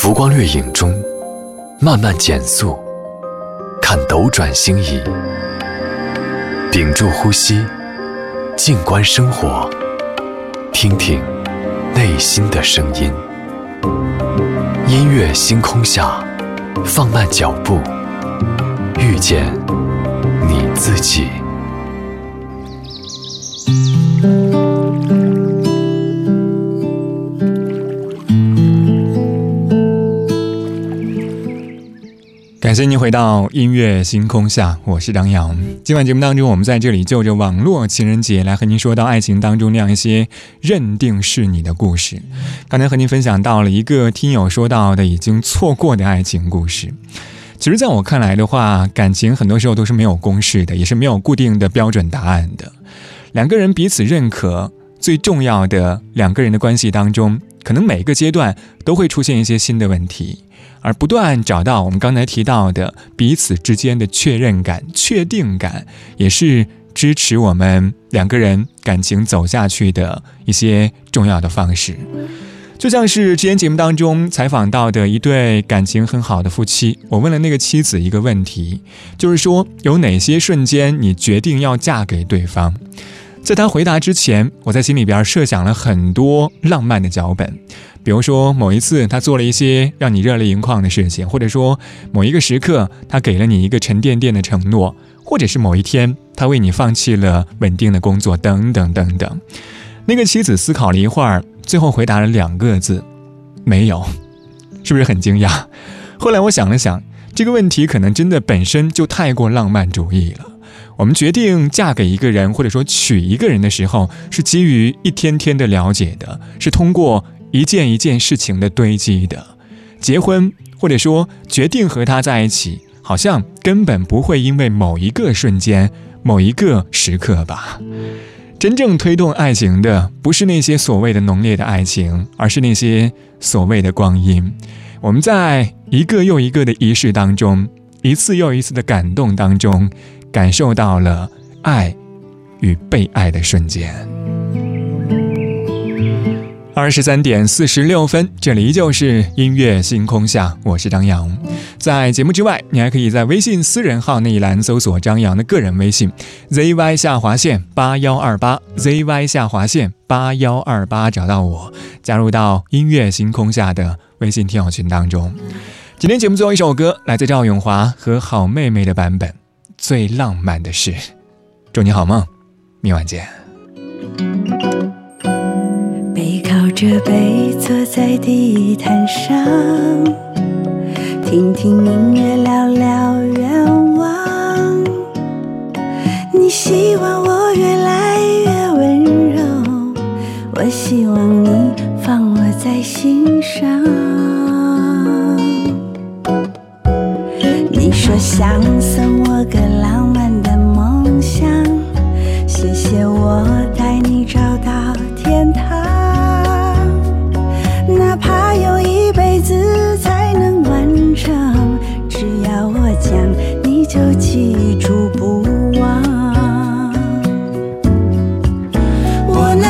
浮光掠影中慢慢减速，看斗转星移，屏住呼吸，静观生活，听听内心的声音。音乐星空下，放慢脚步，遇见你自己。感谢您回到音乐星空下，我是张扬。今晚节目当中，我们在这里就着网络情人节来和您说到爱情当中那样一些认定是你的故事。刚才和您分享到了一个听友说到的已经错过的爱情故事。其实，在我看来的话，感情很多时候都是没有公式的，也是没有固定的标准答案的。两个人彼此认可，最重要的两个人的关系当中，可能每个阶段都会出现一些新的问题。而不断找到我们刚才提到的彼此之间的确认感、确定感，也是支持我们两个人感情走下去的一些重要的方式。就像是之前节目当中采访到的一对感情很好的夫妻，我问了那个妻子一个问题，就是说有哪些瞬间你决定要嫁给对方？在他回答之前，我在心里边设想了很多浪漫的脚本。比如说，某一次他做了一些让你热泪盈眶的事情，或者说某一个时刻他给了你一个沉甸甸的承诺，或者是某一天他为你放弃了稳定的工作，等等等等。那个妻子思考了一会儿，最后回答了两个字：没有。是不是很惊讶？后来我想了想，这个问题可能真的本身就太过浪漫主义了。我们决定嫁给一个人，或者说娶一个人的时候，是基于一天天的了解的，是通过。一件一件事情的堆积的，结婚或者说决定和他在一起，好像根本不会因为某一个瞬间、某一个时刻吧。真正推动爱情的，不是那些所谓的浓烈的爱情，而是那些所谓的光阴。我们在一个又一个的仪式当中，一次又一次的感动当中，感受到了爱与被爱的瞬间。二十三点四十六分，这里依旧是音乐星空下，我是张扬。在节目之外，你还可以在微信私人号那一栏搜索张扬的个人微信 zy 下划线八幺二八 zy 下划线八幺二八，找到我，加入到音乐星空下的微信听友群当中。今天节目最后一首歌，来自赵咏华和好妹妹的版本，《最浪漫的事》。祝你好梦，明晚见。着背坐在地毯上，听听音乐，聊聊愿望。你希望我越来越温柔，我希望你放我在心上。你说想送我个浪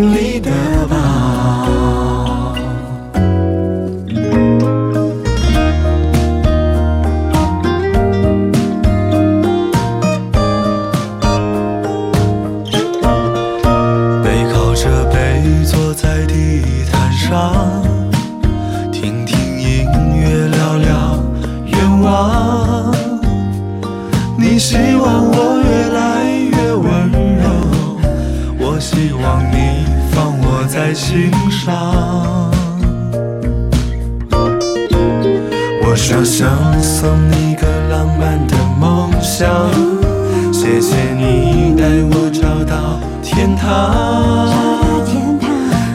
手心上，我说想送你个浪漫的梦想，谢谢你。带我找到。天堂，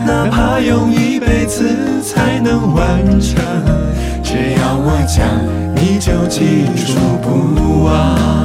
哪怕用一辈子才能完成，只要我讲，你就记住不忘。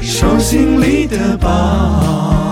手心里的宝。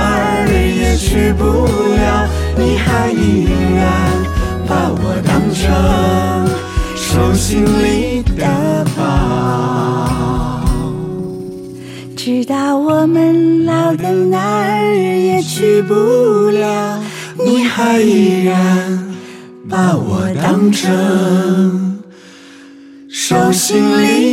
不了，你还依然把我当成手心里的宝。直到我们老的哪儿也去不了，你还依然把我当成手心里